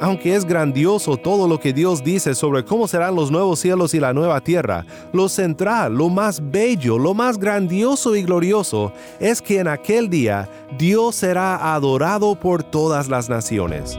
Aunque es grandioso todo lo que Dios dice sobre cómo serán los nuevos cielos y la nueva tierra, lo central, lo más bello, lo más grandioso y glorioso es que en aquel día Dios será adorado por todas las naciones.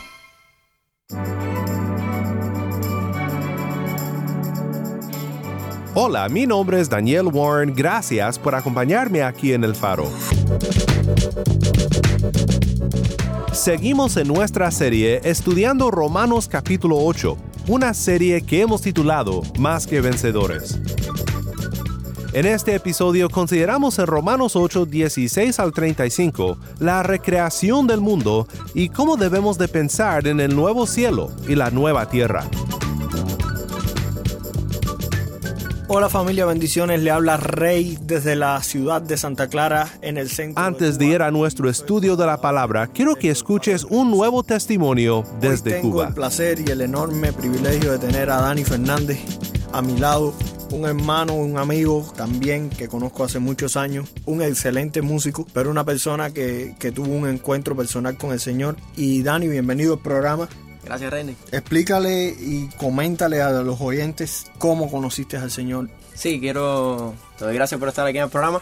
Hola, mi nombre es Daniel Warren, gracias por acompañarme aquí en El Faro. Seguimos en nuestra serie estudiando Romanos capítulo 8, una serie que hemos titulado Más que Vencedores. En este episodio consideramos en Romanos 8, 16 al 35 la recreación del mundo y cómo debemos de pensar en el nuevo cielo y la nueva tierra. Hola familia, bendiciones. Le habla Rey desde la ciudad de Santa Clara en el centro. Antes de ir a nuestro estudio de la palabra, quiero que escuches un nuevo testimonio desde Hoy tengo Cuba. el placer y el enorme privilegio de tener a Dani Fernández a mi lado, un hermano, un amigo también que conozco hace muchos años, un excelente músico, pero una persona que, que tuvo un encuentro personal con el Señor. Y Dani, bienvenido al programa. Gracias, René. Explícale y coméntale a los oyentes cómo conociste al Señor. Sí, quiero. Te doy gracias por estar aquí en el programa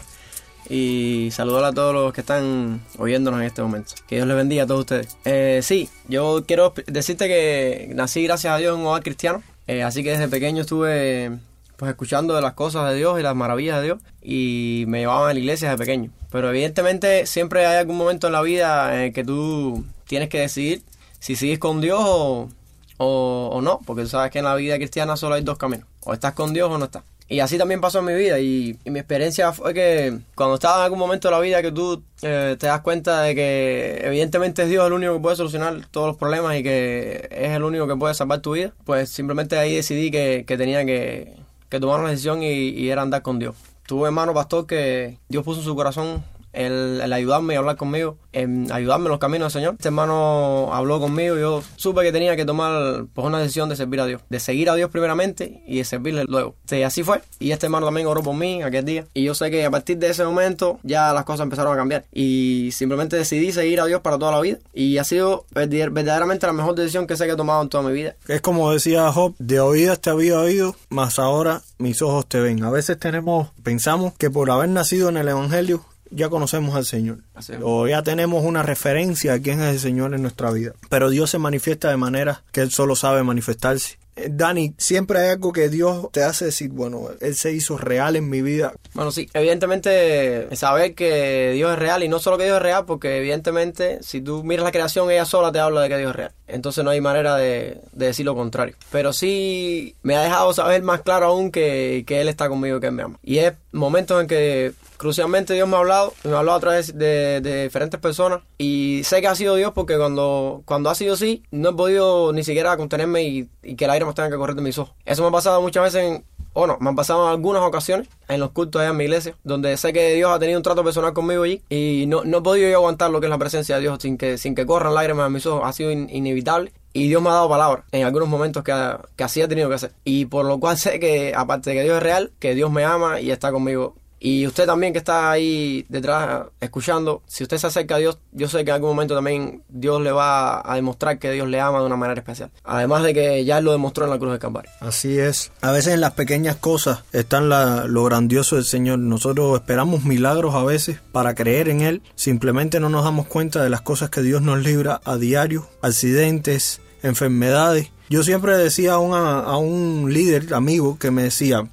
y saludar a todos los que están oyéndonos en este momento. Que Dios les bendiga a todos ustedes. Eh, sí, yo quiero decirte que nací gracias a Dios en un hogar cristiano, eh, así que desde pequeño estuve pues escuchando de las cosas de Dios y las maravillas de Dios y me llevaban a la iglesia desde pequeño. Pero evidentemente siempre hay algún momento en la vida en el que tú tienes que decidir si sigues con Dios o, o, no, porque tú sabes que en la vida cristiana solo hay dos caminos, o estás con Dios o no estás. Y así también pasó en mi vida y, mi experiencia fue que cuando estaba en algún momento de la vida que tú eh, te das cuenta de que evidentemente es Dios el único que puede solucionar todos los problemas y que es el único que puede salvar tu vida, pues simplemente ahí decidí que, que tenía que, que tomar una decisión y, y era andar con Dios. Tuve hermano pastor que Dios puso en su corazón el, el, ayudarme y hablar conmigo, en ayudarme en los caminos del Señor. Este hermano habló conmigo y yo supe que tenía que tomar pues, una decisión de servir a Dios, de seguir a Dios primeramente y de servirle luego. Sí, así fue. Y este hermano también oró por mí aquel día. Y yo sé que a partir de ese momento ya las cosas empezaron a cambiar. Y simplemente decidí seguir a Dios para toda la vida. Y ha sido verdaderamente la mejor decisión que sé que he tomado en toda mi vida. Es como decía Job, de oídas te había oído, mas ahora mis ojos te ven. A veces tenemos, pensamos que por haber nacido en el Evangelio, ya conocemos al Señor. O ya tenemos una referencia a quién es el Señor en nuestra vida. Pero Dios se manifiesta de manera que Él solo sabe manifestarse. Dani, siempre hay algo que Dios te hace decir, bueno, Él se hizo real en mi vida. Bueno, sí, evidentemente saber que Dios es real y no solo que Dios es real, porque evidentemente si tú miras la creación, ella sola te habla de que Dios es real. Entonces no hay manera de, de decir lo contrario. Pero sí me ha dejado saber más claro aún que, que Él está conmigo y que Él me ama. Y es momentos en que crucialmente Dios me ha hablado, me ha hablado a través de, diferentes personas y sé que ha sido Dios porque cuando, cuando ha sido así no he podido ni siquiera contenerme y, que el aire me tenga que correr de mis ojos. Eso me ha pasado muchas veces en, o no, me han pasado en algunas ocasiones en los cultos allá en mi iglesia, donde sé que Dios ha tenido un trato personal conmigo allí y no, no he podido yo aguantar lo que es la presencia de Dios sin que, sin que corran lágrimas de mis ojos, ha sido in, inevitable. Y Dios me ha dado palabra en algunos momentos que, que así ha tenido que hacer. Y por lo cual sé que, aparte de que Dios es real, que Dios me ama y está conmigo y usted también que está ahí detrás escuchando, si usted se acerca a Dios, yo sé que en algún momento también Dios le va a demostrar que Dios le ama de una manera especial. Además de que ya lo demostró en la cruz de Calvario. Así es. A veces en las pequeñas cosas están la, lo grandioso del Señor. Nosotros esperamos milagros a veces para creer en Él. Simplemente no nos damos cuenta de las cosas que Dios nos libra a diario. Accidentes, enfermedades. Yo siempre decía a, a un líder amigo que me decía,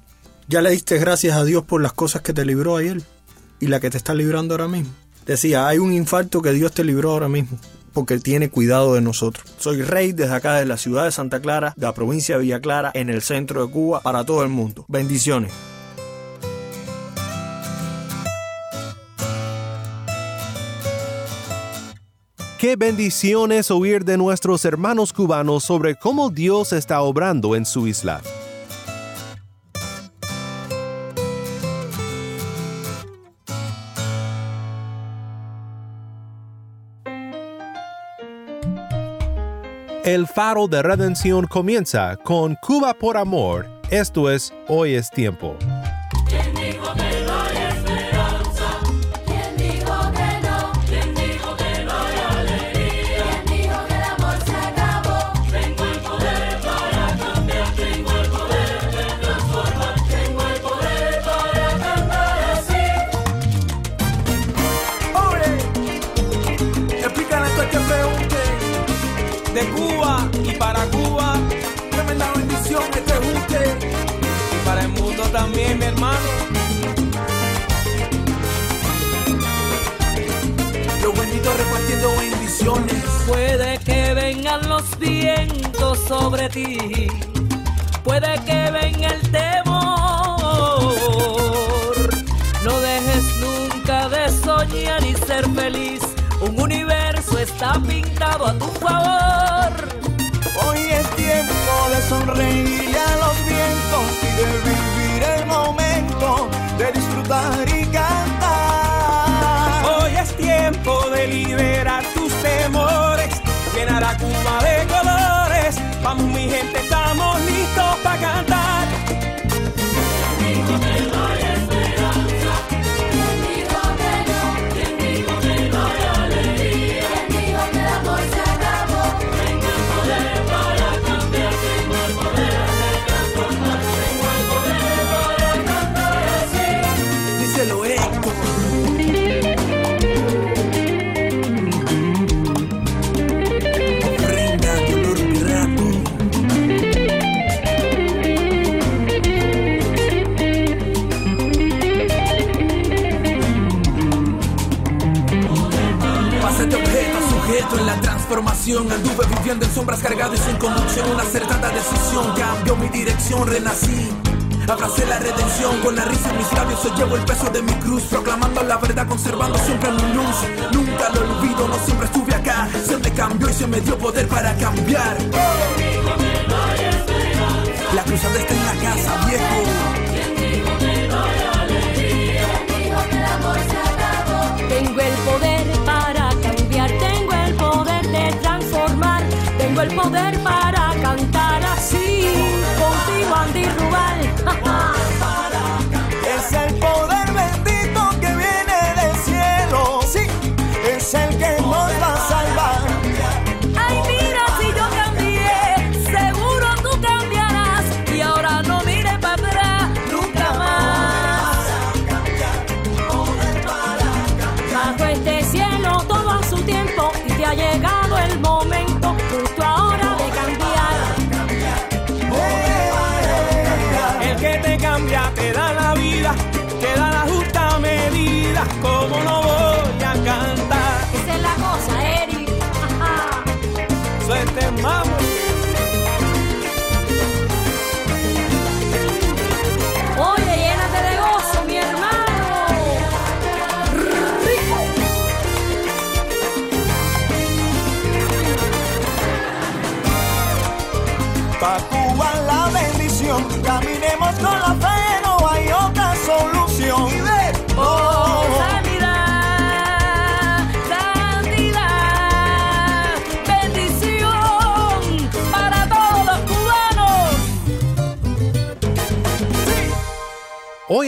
ya le diste gracias a Dios por las cosas que te libró ayer y la que te está librando ahora mismo. Decía, hay un infarto que Dios te libró ahora mismo. porque tiene cuidado de nosotros. Soy Rey desde acá de la ciudad de Santa Clara, de la provincia de Villa Clara, en el centro de Cuba, para todo el mundo. Bendiciones. Qué bendiciones oír de nuestros hermanos cubanos sobre cómo Dios está obrando en su isla. El faro de redención comienza con Cuba por amor. Esto es Hoy es tiempo. Puede que vengan los vientos sobre ti. Puede que venga el temor. No dejes nunca de soñar y ser feliz. Un universo está pintado a tu favor. Hoy es tiempo de sonreírle a los vientos y de vivir llenar a Cuba de colores. Vamos mi gente, estamos listos para cantar. Anduve viviendo en sombras cargado y sin conducción. Una acertada decisión cambió mi dirección, renací. Abracé la redención con la risa en mis labios. Hoy llevo el peso de mi cruz, proclamando la verdad, conservando siempre mi luz. Nunca lo olvido, no siempre estuve acá. Se me cambió y se me dio poder para cambiar. La cruzada está en la casa, viejo. Tengo el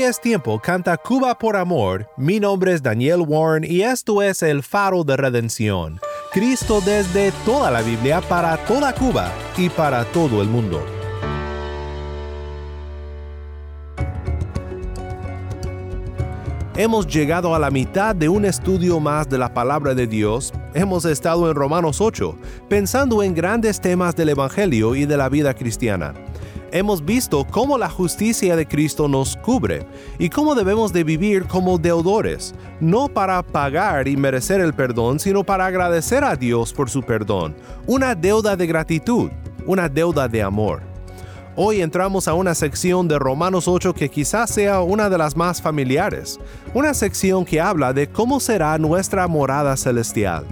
Es tiempo, canta Cuba por amor. Mi nombre es Daniel Warren y esto es el faro de redención. Cristo desde toda la Biblia para toda Cuba y para todo el mundo. Hemos llegado a la mitad de un estudio más de la palabra de Dios. Hemos estado en Romanos 8, pensando en grandes temas del Evangelio y de la vida cristiana. Hemos visto cómo la justicia de Cristo nos cubre y cómo debemos de vivir como deudores, no para pagar y merecer el perdón, sino para agradecer a Dios por su perdón, una deuda de gratitud, una deuda de amor. Hoy entramos a una sección de Romanos 8 que quizás sea una de las más familiares, una sección que habla de cómo será nuestra morada celestial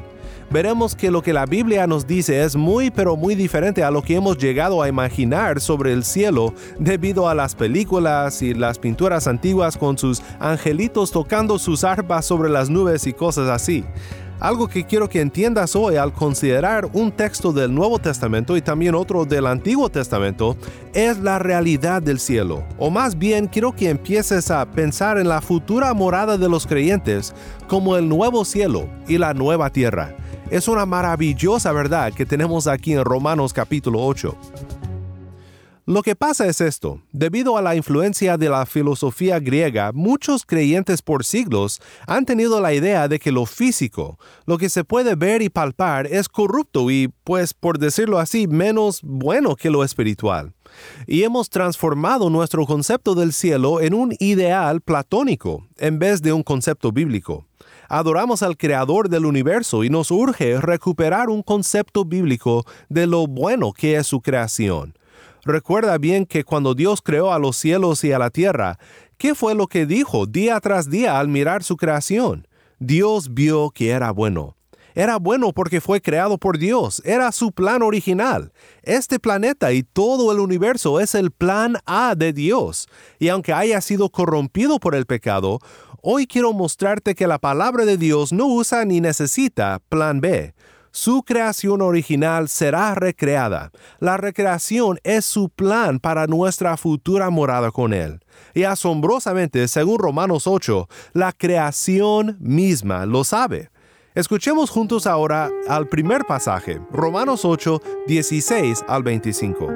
veremos que lo que la Biblia nos dice es muy pero muy diferente a lo que hemos llegado a imaginar sobre el cielo debido a las películas y las pinturas antiguas con sus angelitos tocando sus arpas sobre las nubes y cosas así. Algo que quiero que entiendas hoy al considerar un texto del Nuevo Testamento y también otro del Antiguo Testamento es la realidad del cielo. O más bien quiero que empieces a pensar en la futura morada de los creyentes como el nuevo cielo y la nueva tierra es una maravillosa verdad que tenemos aquí en Romanos capítulo 8. Lo que pasa es esto, debido a la influencia de la filosofía griega, muchos creyentes por siglos han tenido la idea de que lo físico, lo que se puede ver y palpar, es corrupto y, pues, por decirlo así, menos bueno que lo espiritual. Y hemos transformado nuestro concepto del cielo en un ideal platónico, en vez de un concepto bíblico adoramos al Creador del universo y nos urge recuperar un concepto bíblico de lo bueno que es su creación. Recuerda bien que cuando Dios creó a los cielos y a la tierra, ¿qué fue lo que dijo día tras día al mirar su creación? Dios vio que era bueno. Era bueno porque fue creado por Dios, era su plan original. Este planeta y todo el universo es el plan A de Dios, y aunque haya sido corrompido por el pecado, Hoy quiero mostrarte que la palabra de Dios no usa ni necesita plan B. Su creación original será recreada. La recreación es su plan para nuestra futura morada con Él. Y asombrosamente, según Romanos 8, la creación misma lo sabe. Escuchemos juntos ahora al primer pasaje, Romanos 8, 16 al 25.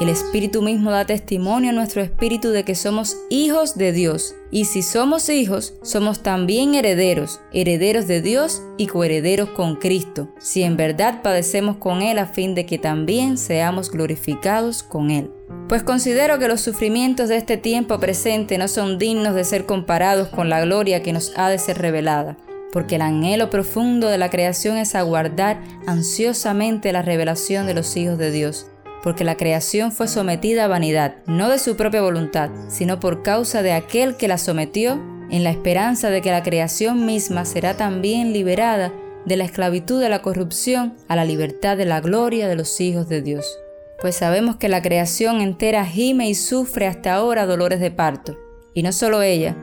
El Espíritu mismo da testimonio a nuestro espíritu de que somos hijos de Dios. Y si somos hijos, somos también herederos, herederos de Dios y coherederos con Cristo, si en verdad padecemos con Él a fin de que también seamos glorificados con Él. Pues considero que los sufrimientos de este tiempo presente no son dignos de ser comparados con la gloria que nos ha de ser revelada porque el anhelo profundo de la creación es aguardar ansiosamente la revelación de los hijos de Dios porque la creación fue sometida a vanidad, no de su propia voluntad, sino por causa de aquel que la sometió, en la esperanza de que la creación misma será también liberada de la esclavitud de la corrupción a la libertad de la gloria de los hijos de Dios. Pues sabemos que la creación entera gime y sufre hasta ahora dolores de parto, y no solo ella,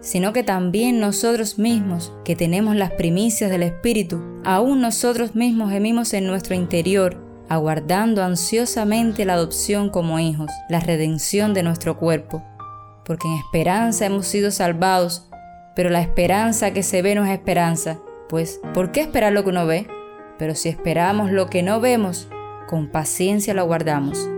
sino que también nosotros mismos, que tenemos las primicias del Espíritu, aún nosotros mismos gemimos en nuestro interior, aguardando ansiosamente la adopción como hijos, la redención de nuestro cuerpo, porque en esperanza hemos sido salvados, pero la esperanza que se ve no es esperanza, pues ¿por qué esperar lo que uno ve? Pero si esperamos lo que no vemos, con paciencia lo aguardamos.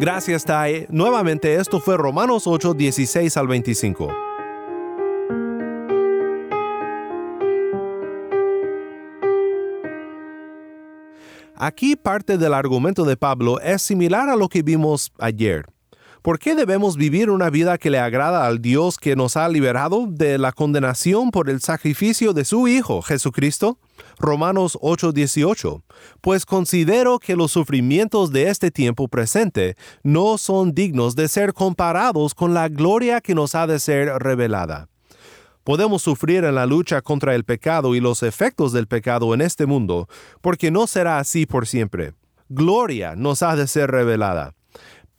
Gracias, Tai. Nuevamente, esto fue Romanos 8, 16 al 25. Aquí parte del argumento de Pablo es similar a lo que vimos ayer. ¿Por qué debemos vivir una vida que le agrada al Dios que nos ha liberado de la condenación por el sacrificio de su Hijo, Jesucristo? Romanos 8:18. Pues considero que los sufrimientos de este tiempo presente no son dignos de ser comparados con la gloria que nos ha de ser revelada. Podemos sufrir en la lucha contra el pecado y los efectos del pecado en este mundo, porque no será así por siempre. Gloria nos ha de ser revelada.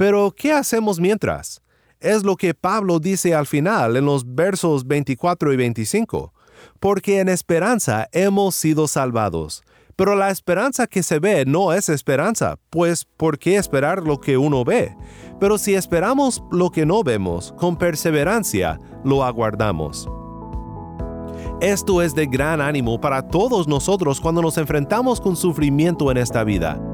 Pero, ¿qué hacemos mientras? Es lo que Pablo dice al final en los versos 24 y 25. Porque en esperanza hemos sido salvados. Pero la esperanza que se ve no es esperanza, pues ¿por qué esperar lo que uno ve? Pero si esperamos lo que no vemos, con perseverancia lo aguardamos. Esto es de gran ánimo para todos nosotros cuando nos enfrentamos con sufrimiento en esta vida.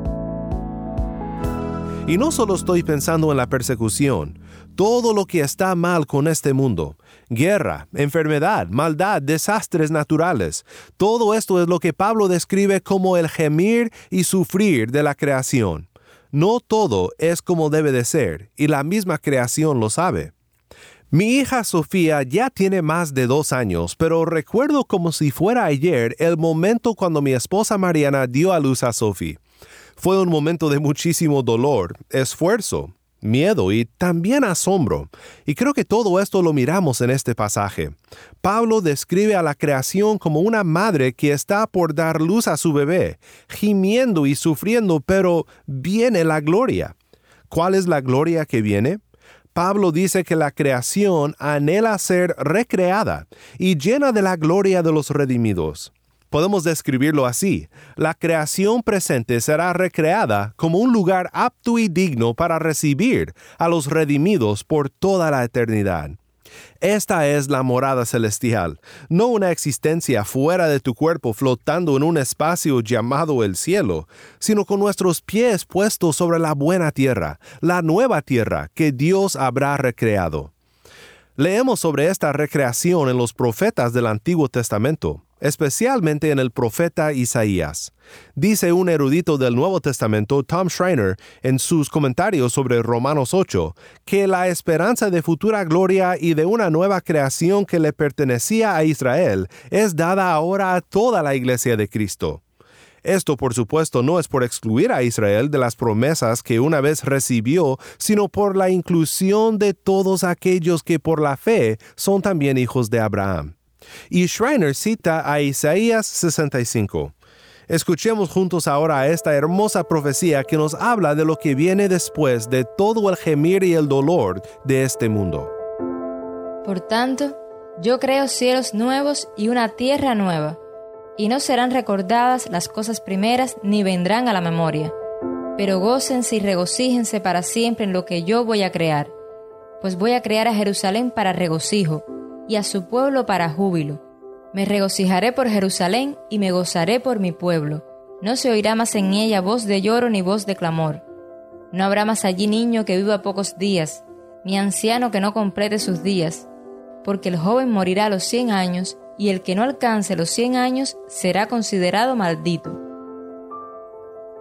Y no solo estoy pensando en la persecución, todo lo que está mal con este mundo. Guerra, enfermedad, maldad, desastres naturales. Todo esto es lo que Pablo describe como el gemir y sufrir de la creación. No todo es como debe de ser, y la misma creación lo sabe. Mi hija Sofía ya tiene más de dos años, pero recuerdo como si fuera ayer el momento cuando mi esposa Mariana dio a luz a Sofía. Fue un momento de muchísimo dolor, esfuerzo, miedo y también asombro. Y creo que todo esto lo miramos en este pasaje. Pablo describe a la creación como una madre que está por dar luz a su bebé, gimiendo y sufriendo, pero viene la gloria. ¿Cuál es la gloria que viene? Pablo dice que la creación anhela ser recreada y llena de la gloria de los redimidos. Podemos describirlo así. La creación presente será recreada como un lugar apto y digno para recibir a los redimidos por toda la eternidad. Esta es la morada celestial, no una existencia fuera de tu cuerpo flotando en un espacio llamado el cielo, sino con nuestros pies puestos sobre la buena tierra, la nueva tierra que Dios habrá recreado. Leemos sobre esta recreación en los profetas del Antiguo Testamento especialmente en el profeta Isaías. Dice un erudito del Nuevo Testamento, Tom Schreiner, en sus comentarios sobre Romanos 8, que la esperanza de futura gloria y de una nueva creación que le pertenecía a Israel es dada ahora a toda la iglesia de Cristo. Esto, por supuesto, no es por excluir a Israel de las promesas que una vez recibió, sino por la inclusión de todos aquellos que por la fe son también hijos de Abraham. Y Schreiner cita a Isaías 65. Escuchemos juntos ahora esta hermosa profecía que nos habla de lo que viene después de todo el gemir y el dolor de este mundo. Por tanto, yo creo cielos nuevos y una tierra nueva, y no serán recordadas las cosas primeras ni vendrán a la memoria, pero gócense y regocíjense para siempre en lo que yo voy a crear, pues voy a crear a Jerusalén para regocijo y a su pueblo para júbilo. Me regocijaré por Jerusalén y me gozaré por mi pueblo. No se oirá más en ella voz de lloro ni voz de clamor. No habrá más allí niño que viva pocos días, ni anciano que no complete sus días, porque el joven morirá a los cien años, y el que no alcance los cien años será considerado maldito.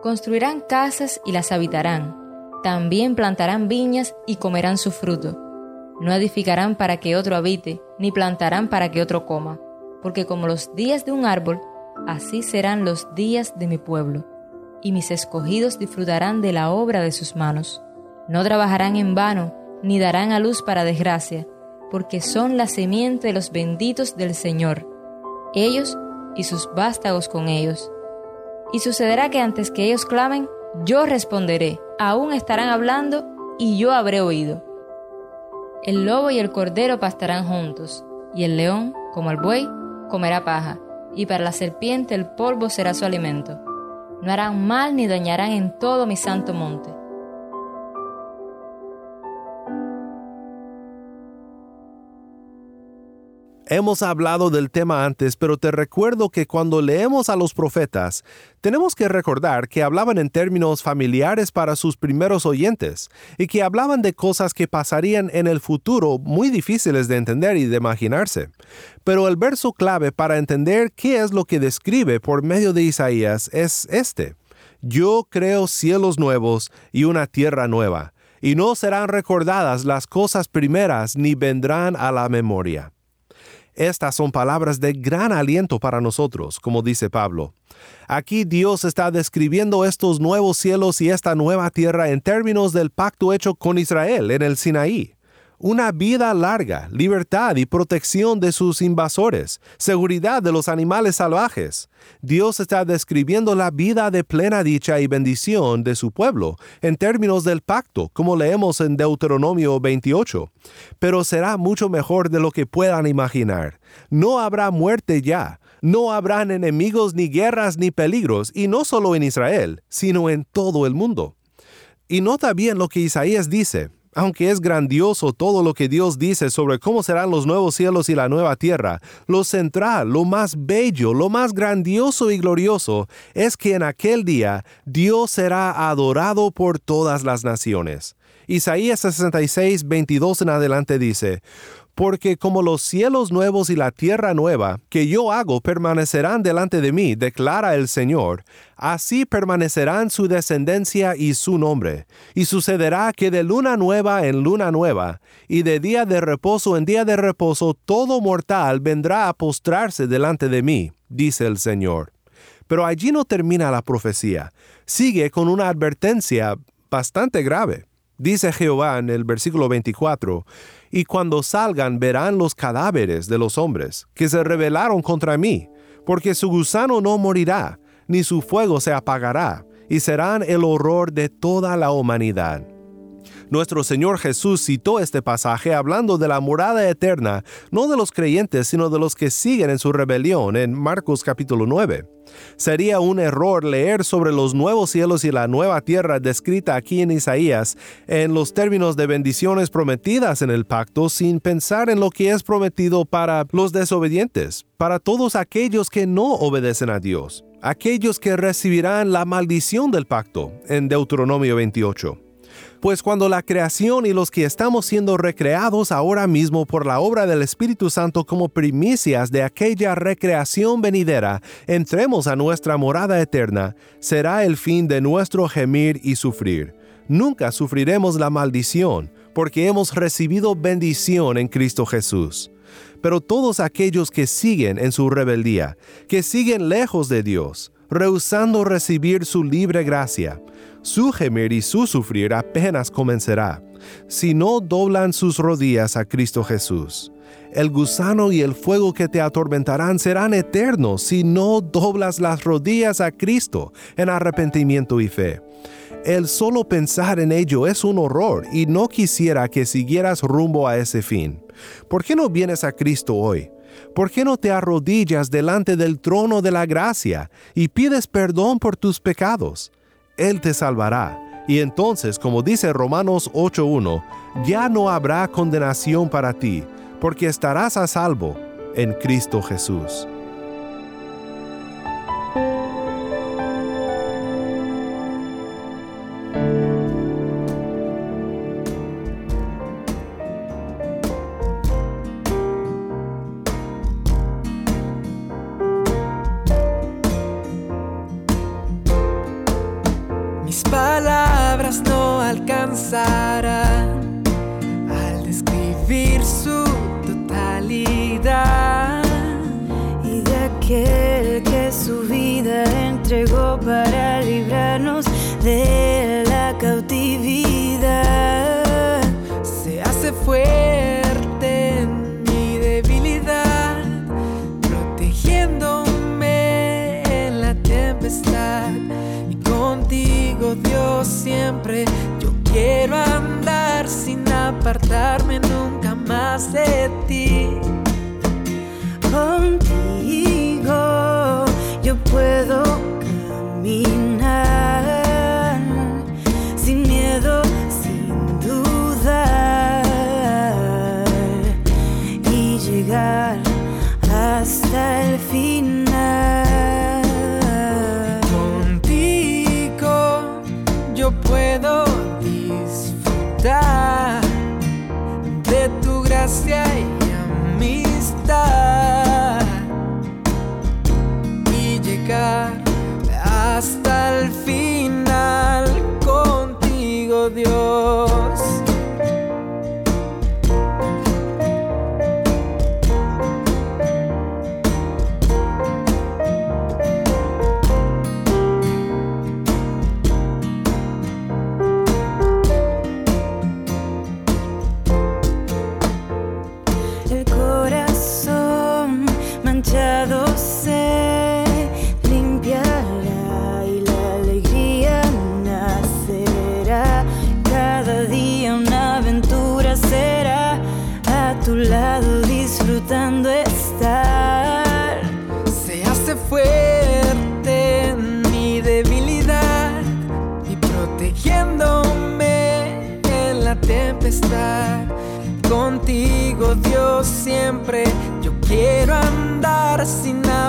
Construirán casas y las habitarán, también plantarán viñas y comerán su fruto no edificarán para que otro habite, ni plantarán para que otro coma, porque como los días de un árbol, así serán los días de mi pueblo, y mis escogidos disfrutarán de la obra de sus manos. No trabajarán en vano, ni darán a luz para desgracia, porque son la semiente de los benditos del Señor, ellos y sus vástagos con ellos. Y sucederá que antes que ellos clamen, yo responderé, aún estarán hablando, y yo habré oído. El lobo y el cordero pastarán juntos, y el león, como el buey, comerá paja, y para la serpiente el polvo será su alimento. No harán mal ni dañarán en todo mi santo monte Hemos hablado del tema antes, pero te recuerdo que cuando leemos a los profetas, tenemos que recordar que hablaban en términos familiares para sus primeros oyentes y que hablaban de cosas que pasarían en el futuro muy difíciles de entender y de imaginarse. Pero el verso clave para entender qué es lo que describe por medio de Isaías es este. Yo creo cielos nuevos y una tierra nueva, y no serán recordadas las cosas primeras ni vendrán a la memoria. Estas son palabras de gran aliento para nosotros, como dice Pablo. Aquí Dios está describiendo estos nuevos cielos y esta nueva tierra en términos del pacto hecho con Israel en el Sinaí una vida larga, libertad y protección de sus invasores, seguridad de los animales salvajes. Dios está describiendo la vida de plena dicha y bendición de su pueblo en términos del pacto, como leemos en Deuteronomio 28. Pero será mucho mejor de lo que puedan imaginar. No habrá muerte ya. No habrán enemigos ni guerras ni peligros, y no solo en Israel, sino en todo el mundo. Y nota bien lo que Isaías dice, aunque es grandioso todo lo que Dios dice sobre cómo serán los nuevos cielos y la nueva tierra, lo central, lo más bello, lo más grandioso y glorioso es que en aquel día Dios será adorado por todas las naciones. Isaías 66, 22 en adelante dice, porque como los cielos nuevos y la tierra nueva que yo hago permanecerán delante de mí, declara el Señor, así permanecerán su descendencia y su nombre. Y sucederá que de luna nueva en luna nueva, y de día de reposo en día de reposo, todo mortal vendrá a postrarse delante de mí, dice el Señor. Pero allí no termina la profecía, sigue con una advertencia bastante grave. Dice Jehová en el versículo 24, y cuando salgan verán los cadáveres de los hombres que se rebelaron contra mí, porque su gusano no morirá, ni su fuego se apagará, y serán el horror de toda la humanidad. Nuestro Señor Jesús citó este pasaje hablando de la morada eterna, no de los creyentes, sino de los que siguen en su rebelión, en Marcos capítulo 9. Sería un error leer sobre los nuevos cielos y la nueva tierra descrita aquí en Isaías en los términos de bendiciones prometidas en el pacto sin pensar en lo que es prometido para los desobedientes, para todos aquellos que no obedecen a Dios, aquellos que recibirán la maldición del pacto en Deuteronomio 28. Pues cuando la creación y los que estamos siendo recreados ahora mismo por la obra del Espíritu Santo como primicias de aquella recreación venidera, entremos a nuestra morada eterna, será el fin de nuestro gemir y sufrir. Nunca sufriremos la maldición, porque hemos recibido bendición en Cristo Jesús. Pero todos aquellos que siguen en su rebeldía, que siguen lejos de Dios, rehusando recibir su libre gracia, su gemir y su sufrir apenas comenzará, si no doblan sus rodillas a Cristo Jesús. El gusano y el fuego que te atormentarán serán eternos si no doblas las rodillas a Cristo en arrepentimiento y fe. El solo pensar en ello es un horror y no quisiera que siguieras rumbo a ese fin. ¿Por qué no vienes a Cristo hoy? ¿Por qué no te arrodillas delante del trono de la gracia y pides perdón por tus pecados? Él te salvará. Y entonces, como dice Romanos 8.1, ya no habrá condenación para ti, porque estarás a salvo en Cristo Jesús.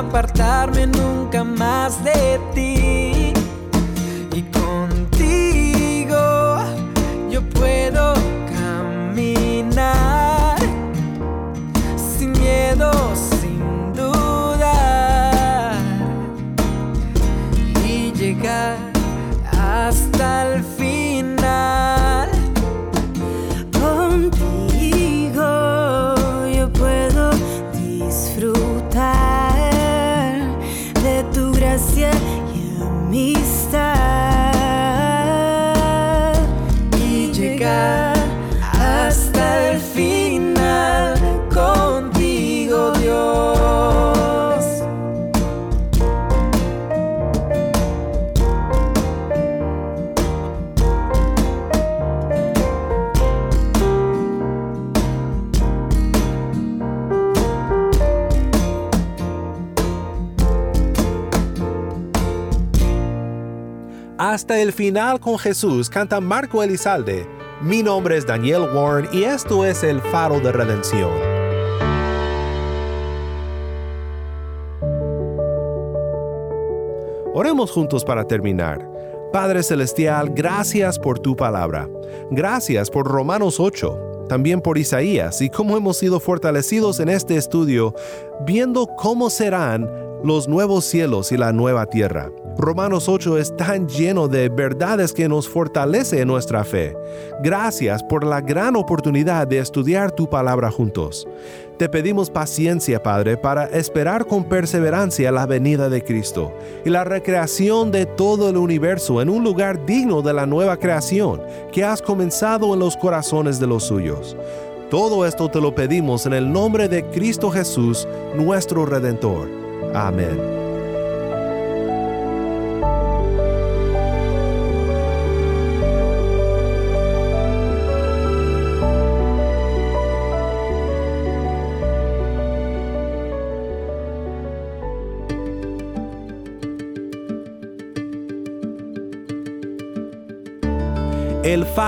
Apartarme nunca más de ti. Hasta el final con Jesús canta Marco Elizalde. Mi nombre es Daniel Warren y esto es el faro de redención. Oremos juntos para terminar. Padre Celestial, gracias por tu palabra. Gracias por Romanos 8, también por Isaías y cómo hemos sido fortalecidos en este estudio, viendo cómo serán los nuevos cielos y la nueva tierra. Romanos 8 es tan lleno de verdades que nos fortalece en nuestra fe. Gracias por la gran oportunidad de estudiar tu palabra juntos. Te pedimos paciencia, Padre, para esperar con perseverancia la venida de Cristo y la recreación de todo el universo en un lugar digno de la nueva creación que has comenzado en los corazones de los suyos. Todo esto te lo pedimos en el nombre de Cristo Jesús, nuestro Redentor. Amen.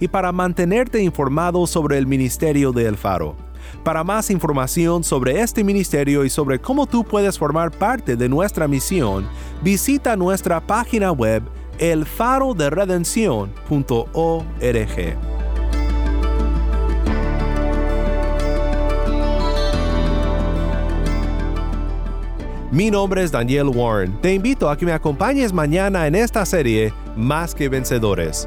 y para mantenerte informado sobre el ministerio de El Faro. Para más información sobre este ministerio y sobre cómo tú puedes formar parte de nuestra misión, visita nuestra página web elfaroderedención.org. Mi nombre es Daniel Warren. Te invito a que me acompañes mañana en esta serie Más que Vencedores.